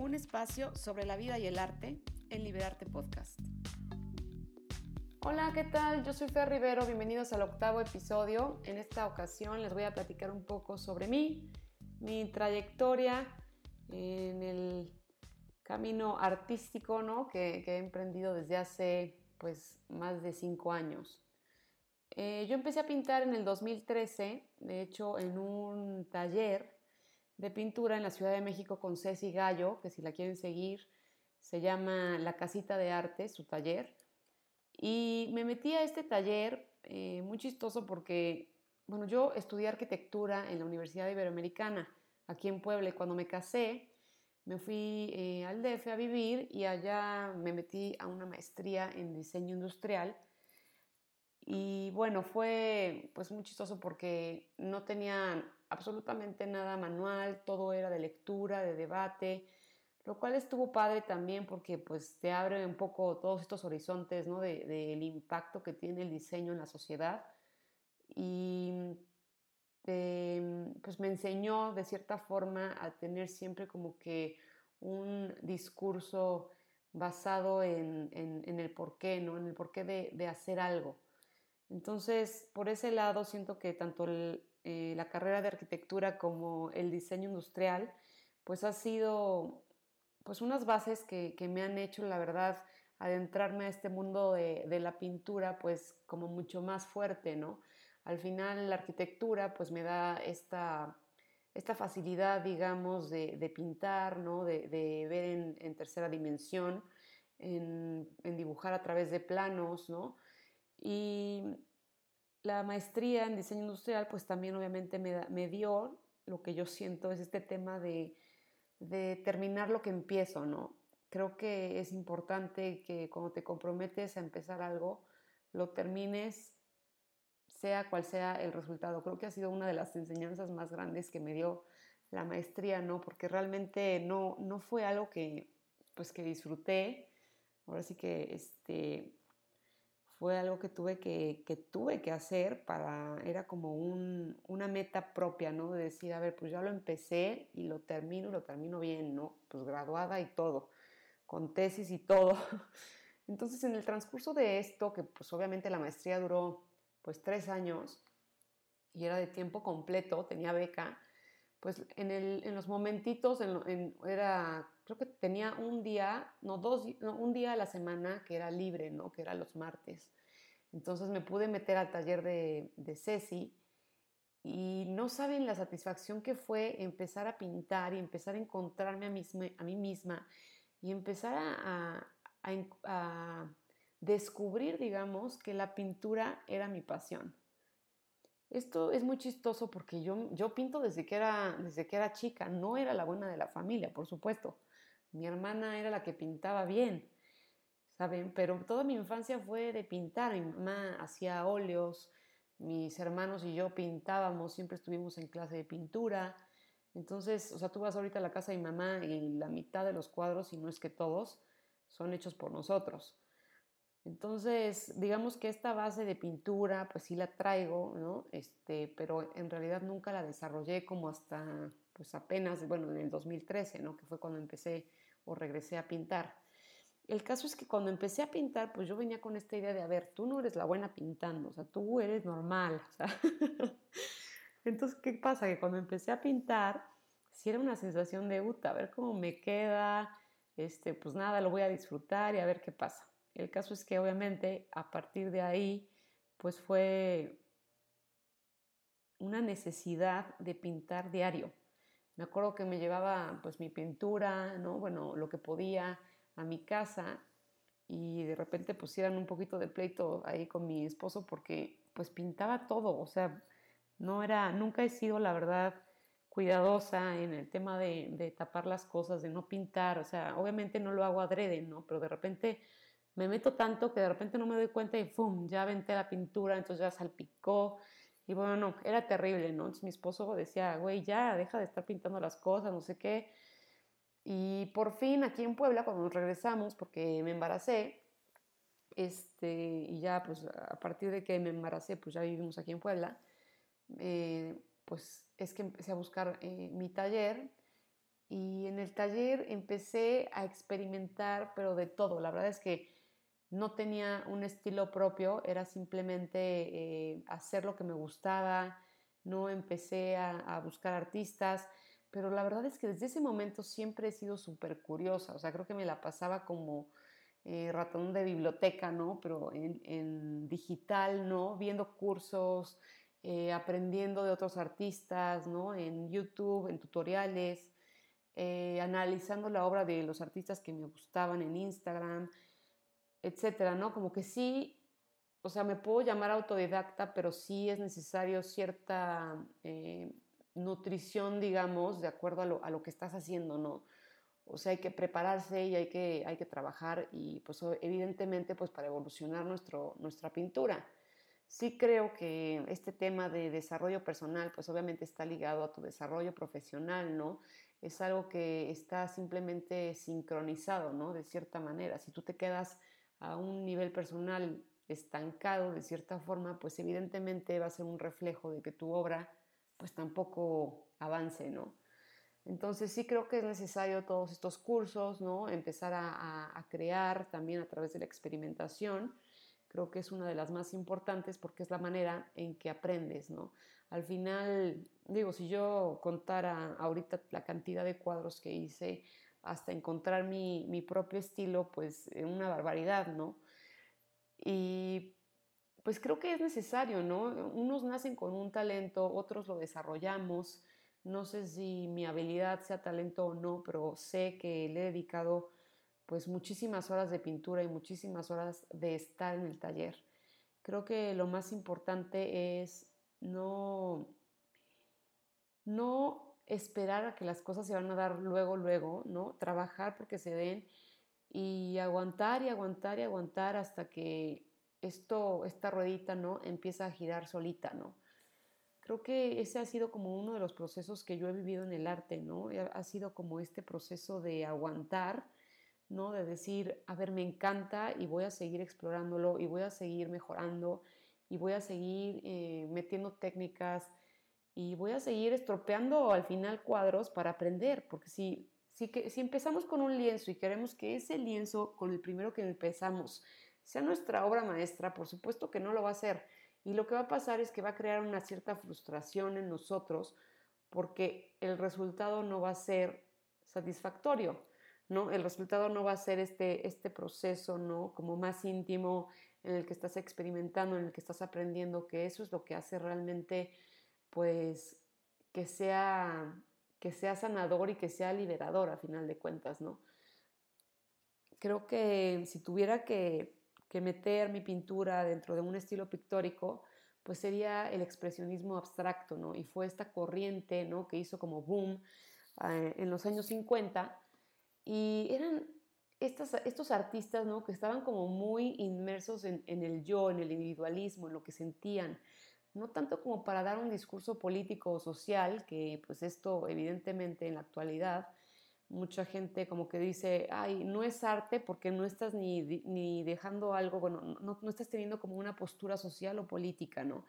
un espacio sobre la vida y el arte en Liberarte Podcast. Hola, ¿qué tal? Yo soy Fer Rivero, bienvenidos al octavo episodio. En esta ocasión les voy a platicar un poco sobre mí, mi trayectoria en el camino artístico ¿no? que, he emprendido desde hace pues, más de cinco años. Eh, yo empecé a pintar en el 2013, de hecho en un taller de pintura en la Ciudad de México con Ceci Gallo, que si la quieren seguir, se llama La Casita de Arte, su taller. Y me metí a este taller, eh, muy chistoso porque, bueno, yo estudié arquitectura en la Universidad Iberoamericana, aquí en Puebla, y cuando me casé, me fui eh, al DF a vivir y allá me metí a una maestría en diseño industrial. Y bueno, fue pues muy chistoso porque no tenía absolutamente nada manual, todo era de lectura, de debate, lo cual estuvo padre también porque pues te abre un poco todos estos horizontes ¿no? del de, impacto que tiene el diseño en la sociedad y pues me enseñó de cierta forma a tener siempre como que un discurso basado en, el porqué, ¿no? en el porqué de, de hacer algo. Entonces, por ese lado, siento que tanto el, eh, la carrera de arquitectura como el diseño industrial, pues ha sido pues unas bases que, me han hecho, la verdad, adentrarme a este mundo de, la pintura, pues como mucho más fuerte, ¿no? Al final la arquitectura pues me da esta, esta facilidad, digamos, de, pintar, ¿no? De, ver en, tercera dimensión, en, en, dibujar a través de planos, ¿no? Y la maestría en diseño industrial, pues también obviamente me, dio lo que yo siento es este tema de, terminar lo que empiezo, ¿no? Creo que es importante que cuando te comprometes a empezar algo, lo termines, sea cual sea el resultado. Creo que ha sido una de las enseñanzas más grandes que me dio la maestría, ¿no? Porque realmente no, no fue algo que, pues, que disfruté. Ahora sí que, este, fue algo que tuve que, tuve que hacer para, era como una meta propia, ¿no? De decir, a ver, pues ya lo empecé y lo termino, lo termino bien, ¿no? Pues graduada y todo, con tesis y todo. Entonces, en el transcurso de esto, que pues obviamente la maestría duró pues tres años y era de tiempo completo, tenía beca, pues en, el, en los momentitos, era, creo que tenía un día, no, dos, un día a la semana que era libre, ¿no? Que era los martes. Entonces me pude meter al taller de, de Ceci y no saben la satisfacción que fue empezar a pintar y empezar a encontrarme a, a mí misma y empezar a, a, descubrir, digamos, que la pintura era mi pasión. Esto es muy chistoso porque yo, yo pinto desde que, era, desde que era chica, no era la buena de la familia, por supuesto. Mi hermana era la que pintaba bien, ¿saben? Pero toda mi infancia fue de pintar. Mi mamá hacía óleos, mis hermanos y yo pintábamos, siempre estuvimos en clase de pintura. Entonces, o sea, tú vas ahorita a la casa de mi mamá y la mitad de los cuadros, si no es que todos, son hechos por nosotros. Entonces, digamos que esta base de pintura, pues sí la traigo, ¿no? Este, pero en realidad nunca la desarrollé como hasta, pues apenas, bueno, en el 2013, ¿no? Que fue cuando empecé o regresé a pintar. El caso es que cuando empecé a pintar, pues yo venía con esta idea de, a ver, tú no eres la buena pintando, o sea, tú eres normal. O sea. Entonces, ¿qué pasa? Que cuando empecé a pintar, sí era una sensación de, uta, a ver cómo me queda, este, pues nada, lo voy a disfrutar y a ver qué pasa. El caso es que obviamente a partir de ahí, pues fue una necesidad de pintar diario. Me acuerdo que me llevaba pues mi pintura, ¿no? Bueno, lo que podía a mi casa y de repente pusieran un poquito de pleito ahí con mi esposo porque pues pintaba todo, o sea, no era, nunca he sido la verdad cuidadosa en el tema de, de tapar las cosas, de no pintar, o sea, obviamente no lo hago adrede, ¿no? Pero de repente me meto tanto que de repente no me doy cuenta y ¡fum! Ya aventé la pintura, entonces ya salpicó. Y bueno, no, era terrible, ¿no? Entonces mi esposo decía, güey, ya, deja de estar pintando las cosas, no sé qué. Y por fin aquí en Puebla, cuando nos regresamos, porque me embaracé, este, y ya pues a partir de que me embaracé, pues ya vivimos aquí en Puebla, eh, pues es que empecé a buscar eh, mi taller y en el taller empecé a experimentar, pero de todo. La verdad es que no tenía un estilo propio, era simplemente eh, hacer lo que me gustaba, no empecé a, buscar artistas, pero la verdad es que desde ese momento siempre he sido súper curiosa, o sea, creo que me la pasaba como eh, ratón de biblioteca, ¿no? Pero en, digital, ¿no? Viendo cursos, eh, aprendiendo de otros artistas, ¿no? En YouTube, en tutoriales, analizando la obra de los artistas que me gustaban en Instagram, etcétera, ¿no? Como que sí, o sea, me puedo llamar autodidacta, pero sí es necesario cierta eh, nutrición, digamos, de acuerdo a lo, que estás haciendo, ¿no? O sea, hay que prepararse y hay que, hay que trabajar y pues evidentemente pues para evolucionar nuestro, nuestra pintura. Sí creo que este tema de desarrollo personal pues obviamente está ligado a tu desarrollo profesional, ¿no? Es algo que está simplemente sincronizado, ¿no? De cierta manera. Si tú te quedas a un nivel personal estancado de cierta forma, pues evidentemente va a ser un reflejo de que tu obra pues tampoco avance, ¿no? Entonces sí creo que es necesario todos estos cursos, ¿no? Empezar a, crear también a través de la experimentación. Creo que es una de las más importantes porque es la manera en que aprendes, ¿no? Al final, digo, si yo contara ahorita la cantidad de cuadros que hice, hasta encontrar mi, mi propio estilo, pues una barbaridad, ¿no? Y pues creo que es necesario, ¿no? Unos nacen con un talento, otros lo desarrollamos. No sé si mi habilidad sea talento o no, pero sé que le he dedicado pues muchísimas horas de pintura y muchísimas horas de estar en el taller. Creo que lo más importante es no, no esperar a que las cosas se van a dar luego, luego, ¿no? Trabajar porque se den y aguantar y aguantar y aguantar hasta que esto, esta ruedita, ¿no? Empieza a girar solita, ¿no? Creo que ese ha sido como uno de los procesos que yo he vivido en el arte, ¿no? Ha sido como este proceso de aguantar, ¿no? De decir, a ver, me encanta y voy a seguir explorándolo y voy a seguir mejorando y voy a seguir eh, metiendo técnicas y voy a seguir estropeando al final cuadros para aprender, porque si, si, que, si empezamos con un lienzo y queremos que ese lienzo, con el primero que empezamos, sea nuestra obra maestra, por supuesto que no lo va a hacer. Y lo que va a pasar es que va a crear una cierta frustración en nosotros porque el resultado no va a ser satisfactorio, ¿no? El resultado no va a ser este, este proceso, ¿no? Como más íntimo en el que estás experimentando, en el que estás aprendiendo, que eso es lo que hace realmente pues que sea, que sea sanador y que sea liberador a final de cuentas, ¿no? Creo que si tuviera que, meter mi pintura dentro de un estilo pictórico, pues sería el expresionismo abstracto, ¿no? Y fue esta corriente, ¿no? Que hizo como boom eh, en los años 50 y eran estos artistas, ¿no? Que estaban como muy inmersos en, en, el yo, en el individualismo, en lo que sentían, no tanto como para dar un discurso político o social, que pues esto evidentemente en la actualidad mucha gente como que dice, ay, no es arte porque no estás ni, dejando algo, bueno, no, no, estás teniendo como una postura social o política, ¿no?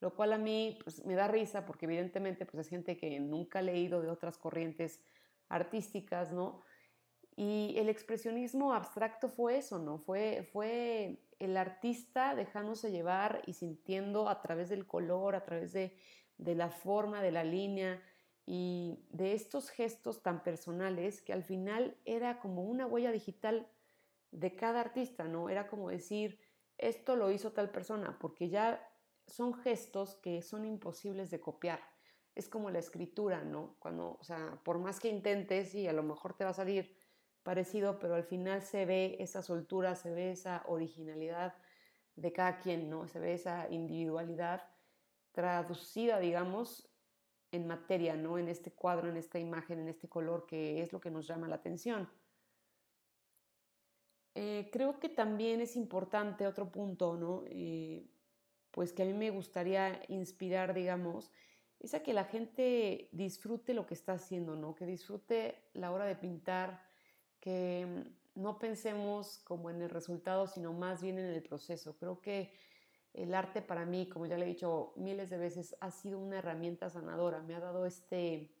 Lo cual a mí pues, me da risa porque evidentemente pues es gente que nunca ha leído de otras corrientes artísticas, ¿no? Y el expresionismo abstracto fue eso, ¿no? Fue, fue el artista dejándose llevar y sintiendo a través del color, a través de, la forma, de la línea y de estos gestos tan personales que al final era como una huella digital de cada artista, ¿no? Era como decir, esto lo hizo tal persona, porque ya son gestos que son imposibles de copiar. Es como la escritura, ¿no? Cuando, o sea, por más que intentes y a lo mejor te va a salir parecido, pero al final se ve esa soltura, se ve esa originalidad de cada quien, ¿no? Se ve esa individualidad traducida, digamos, en materia, ¿no? En este cuadro, en esta imagen, en este color, que es lo que nos llama la atención. Eh, creo que también es importante otro punto, ¿no? Eh, pues que a mí me gustaría inspirar, digamos, es a que la gente disfrute lo que está haciendo, ¿no? Que disfrute la hora de pintar, que mm, no pensemos como en el resultado, sino más bien en el proceso. Creo que el arte para mí, como ya le he dicho miles de veces, ha sido una herramienta sanadora. Me ha dado este,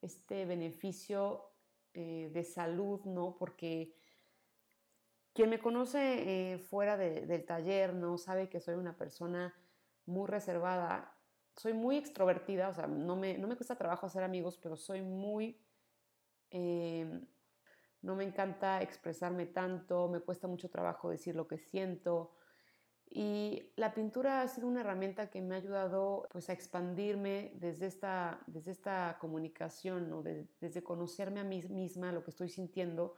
este beneficio eh, de salud, ¿no? Porque quien me conoce eh, fuera del taller, ¿no? Sabe que soy una persona muy reservada. Soy muy extrovertida, o sea, no me, no me cuesta trabajo hacer amigos, pero soy muy... Em, no me encanta expresarme tanto, me cuesta mucho trabajo decir lo que siento. Y la pintura ha sido una herramienta que me ha ayudado pues, a expandirme desde esta, desde esta comunicación, ¿no? desde conocerme a mí misma, lo que estoy sintiendo,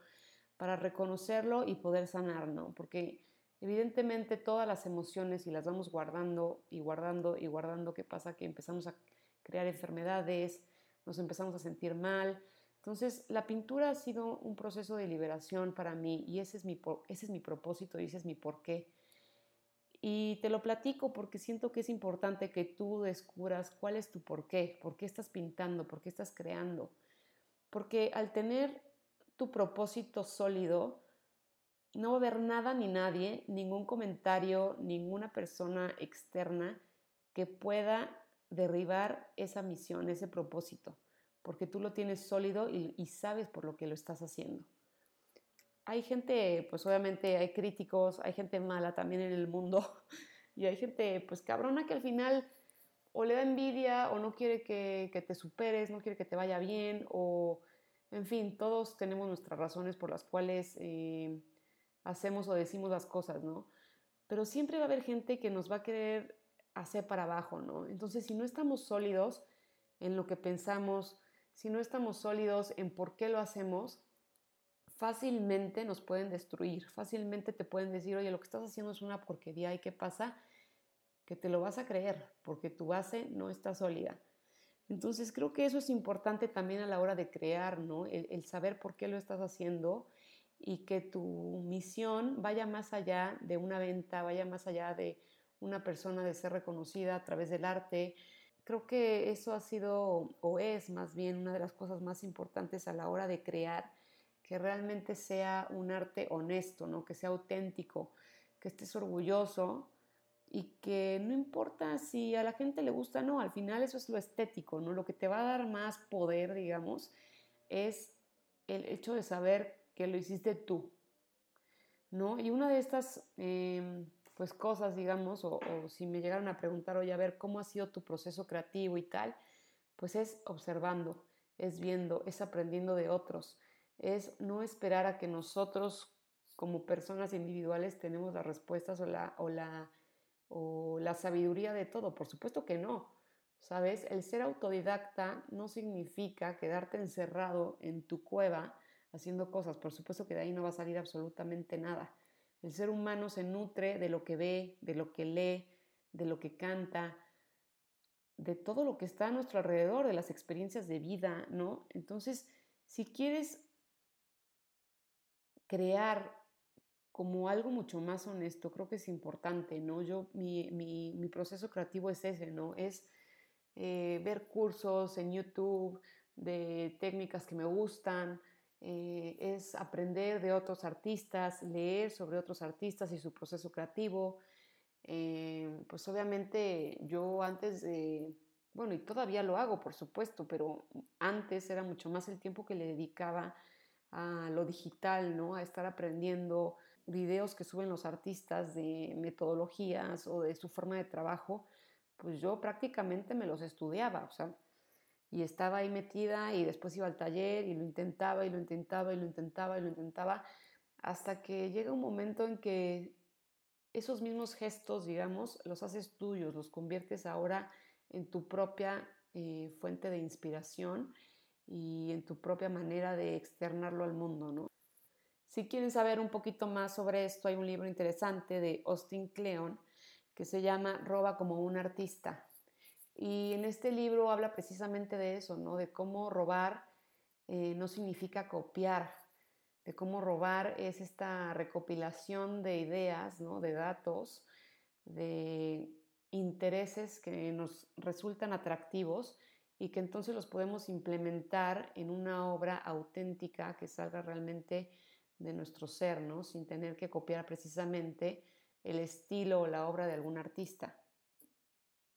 para reconocerlo y poder sanar, ¿no? Porque evidentemente todas las emociones, y las vamos guardando y guardando y guardando, ¿qué pasa? Que empezamos a crear enfermedades, nos empezamos a sentir mal. Entonces, la pintura ha sido un proceso de liberación para mí y ese es mi, ese es mi propósito y ese es mi porqué y te lo platico porque siento que es importante que tú descubras cuál es tu porqué, por qué estás pintando, por qué estás creando. Porque al tener tu propósito sólido, no va a haber nada ni nadie, ningún comentario, ninguna persona externa que pueda derribar esa misión, ese propósito, porque tú lo tienes sólido y, sabes por lo que lo estás haciendo hay gente, pues obviamente hay críticos, hay gente mala también en el mundo y hay gente pues cabrona que al final o le da envidia o no quiere que, te superes, no quiere que te vaya bien o en fin, todos tenemos nuestras razones por las cuales eh, hacemos o decimos las cosas, ¿no? Pero siempre va a haber gente que nos va a querer hacer para abajo, ¿no? Entonces, si no estamos sólidos en lo que pensamos, si no estamos sólidos en por qué lo hacemos, fácilmente nos pueden destruir, fácilmente te pueden decir, oye, lo que estás haciendo es una porquería y qué pasa, que te lo vas a creer porque tu base no está sólida. Entonces creo que eso es importante también a la hora de crear, ¿no? El, saber por qué lo estás haciendo y que tu misión vaya más allá de una venta, vaya más allá de una persona de ser reconocida a través del arte. Creo que eso ha sido o es más bien una de las cosas más importantes a la hora de crear que realmente sea un arte honesto, ¿no? que sea auténtico, que estés orgulloso y que no importa si a la gente le gusta o no, al final eso es lo estético, ¿no? Lo que te va a dar más poder, digamos, es el hecho de saber que lo hiciste tú, ¿no? Y una de estas, em, pues, cosas, digamos, o, si me llegaron a preguntar, oye, a ver, ¿cómo ha sido tu proceso creativo y tal? Pues es observando, es viendo, es aprendiendo de otros es no esperar a que nosotros como personas individuales tenemos las respuestas o la, o la, o la sabiduría de todo. Por supuesto que no. ¿Sabes? El ser autodidacta no significa quedarte encerrado en tu cueva haciendo cosas. Por supuesto que de ahí no va a salir absolutamente nada. El ser humano se nutre de lo que ve, de lo que lee, de lo que canta, de todo lo que está a nuestro alrededor, de las experiencias de vida, ¿no? Entonces, si quieres crear como algo mucho más honesto, creo que es importante, ¿no? Yo, mi, mi, proceso creativo es ese, ¿no? Es eh, ver cursos en YouTube de técnicas que me gustan, eh, es aprender de otros artistas, leer sobre otros artistas y su proceso creativo. Eh, pues obviamente yo antes de, bueno, y todavía lo hago, por supuesto, pero antes era mucho más el tiempo que le dedicaba a lo digital, ¿no? A estar aprendiendo videos que suben los artistas de metodologías o de su forma de trabajo, pues yo prácticamente me los estudiaba, o sea, y estaba ahí metida y después iba al taller y lo intentaba y lo intentaba y lo intentaba y lo intentaba, hasta que llega un momento en que esos mismos gestos, digamos, los haces tuyos, los conviertes ahora en tu propia eh, fuente de inspiración y en tu propia manera de externarlo al mundo, ¿no? Si quieren saber un poquito más sobre esto, hay un libro interesante de Austin Kleon que se llama Roba como un artista. Y en este libro habla precisamente de eso, ¿no? De cómo robar eh, no significa copiar, de cómo robar es esta recopilación de ideas, ¿no? De datos, de intereses que nos resultan atractivos y que entonces los podemos implementar en una obra auténtica que salga realmente de nuestro ser, ¿no? sin tener que copiar precisamente el estilo o la obra de algún artista.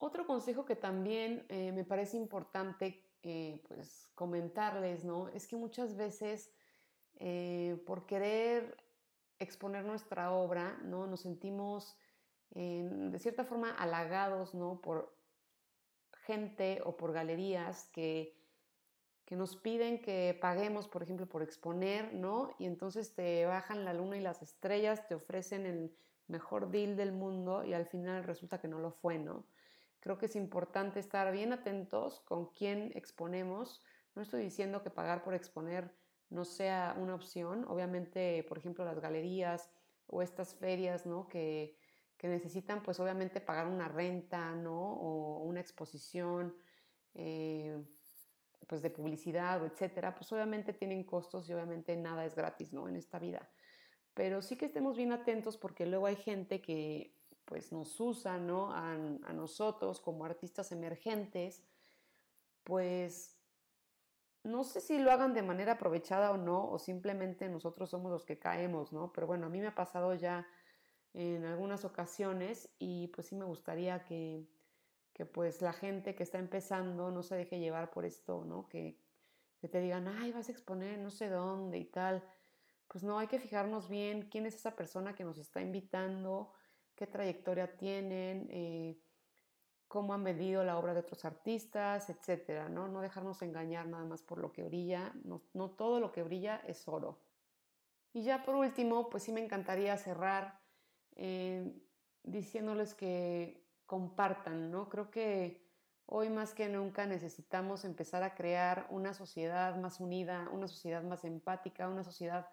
Otro consejo que también eh, me parece importante eh, pues comentarles, ¿no? Es que muchas veces eh, por querer exponer nuestra obra, ¿no? Nos sentimos de cierta forma halagados, ¿no? Por gente o por galerías que, que nos piden que paguemos, por ejemplo, por exponer, ¿no? Y entonces te bajan la luna y las estrellas, te ofrecen el mejor deal del mundo y al final resulta que no lo fue, ¿no? Creo que es importante estar bien atentos con quién exponemos. No estoy diciendo que pagar por exponer no sea una opción. Obviamente, por ejemplo, las galerías o estas ferias, ¿no? Que, necesitan, pues obviamente, pagar una renta, ¿no? O una exposición, eh, pues de publicidad, etcétera. Pues obviamente tienen costos y obviamente nada es gratis, ¿no? En esta vida. Pero sí que estemos bien atentos porque luego hay gente que pues nos usa, ¿no? A, a nosotros como artistas emergentes, pues no sé si lo hagan de manera aprovechada o no, o simplemente nosotros somos los que caemos, ¿no? Pero bueno, a mí me ha pasado ya en algunas ocasiones y pues sí me gustaría que, que pues la gente que está empezando no se deje llevar por esto, ¿no? Que, que te digan, ay, vas a exponer no sé dónde y tal. Pues no, hay que fijarnos bien quién es esa persona que nos está invitando, qué trayectoria tienen, eh, cómo han vendido la obra de otros artistas, etcétera, ¿no? No dejarnos engañar nada más por lo que brilla, no, todo lo que brilla es oro. Y ya por último, pues sí me encantaría cerrar eh, diciéndoles que compartan, ¿no? Creo que hoy más que nunca necesitamos empezar a crear una sociedad más unida, una sociedad más empática, una sociedad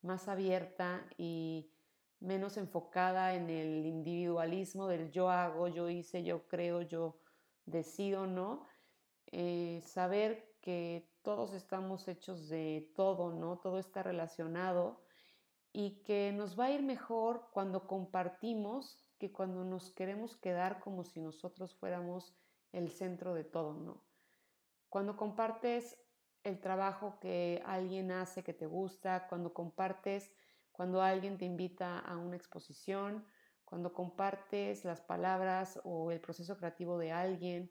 más abierta y menos enfocada en el individualismo del yo hago, yo hice, yo creo, yo decido, ¿no? Eh, saber que todos estamos hechos de todo, ¿no? Todo está relacionado y que nos va a ir mejor cuando compartimos que cuando nos queremos quedar como si nosotros fuéramos el centro de todo, ¿no? Cuando compartes el trabajo que alguien hace que te gusta, cuando compartes cuando alguien te invita a una exposición, cuando compartes las palabras o el proceso creativo de alguien,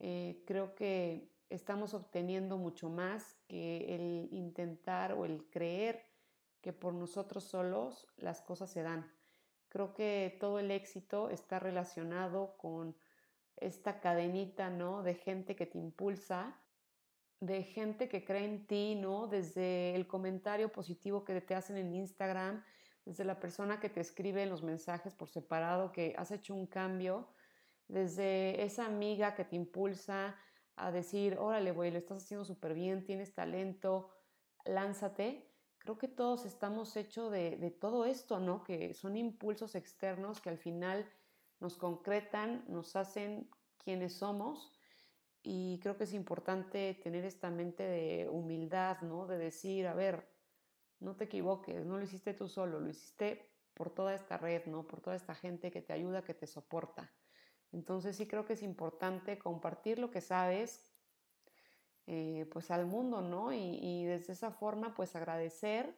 eh, creo que estamos obteniendo mucho más que el intentar o el creer que por nosotros solos las cosas se dan. Creo que todo el éxito está relacionado con esta cadenita, ¿no? De gente que te impulsa de gente que cree en ti, ¿no? Desde el comentario positivo que te hacen en Instagram, desde la persona que te escribe los mensajes por separado, que has hecho un cambio, desde esa amiga que te impulsa a decir, órale, güey, lo estás haciendo súper bien, tienes talento, lánzate. Creo que todos estamos hechos de, de todo esto, ¿no? Que son impulsos externos que al final nos concretan, nos hacen quienes somos y creo que es importante tener esta mente de humildad, ¿no? De decir, a ver, no te equivoques, no lo hiciste tú solo, lo hiciste por toda esta red, ¿no? Por toda esta gente que te ayuda, que te soporta. Entonces sí creo que es importante compartir lo que sabes, eh, pues al mundo, ¿no? Y, desde esa forma, pues agradecer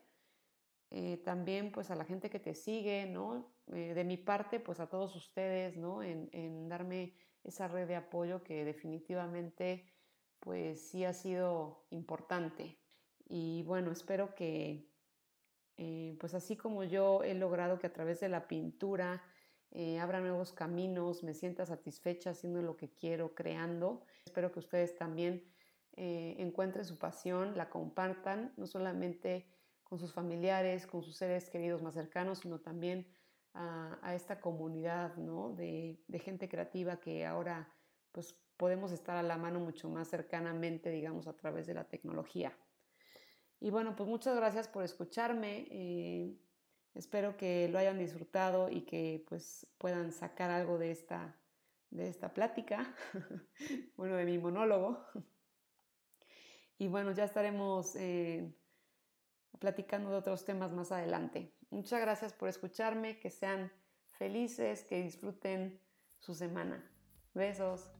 eh, también, pues a la gente que te sigue, ¿no? Eh, de mi parte, pues a todos ustedes, ¿no? En, en darme esa red de apoyo que definitivamente pues sí ha sido importante. Y bueno, espero que eh, pues así como yo he logrado que a través de la pintura eh, abra nuevos caminos, me sienta satisfecha haciendo lo que quiero, creando. Espero que ustedes también eh, encuentren su pasión, la compartan, no solamente con sus familiares, con sus seres queridos más cercanos, sino también a, esta comunidad ¿no? de, gente creativa que ahora pues, podemos estar a la mano mucho más cercanamente, digamos, a través de la tecnología. Y bueno, pues muchas gracias por escucharme. Eh, espero que lo hayan disfrutado y que pues puedan sacar algo de esta, de esta plática, bueno, de mi monólogo. Y bueno, ya estaremos eh, platicando de otros temas más adelante. Muchas gracias por escucharme, que sean felices, que disfruten su semana. Besos.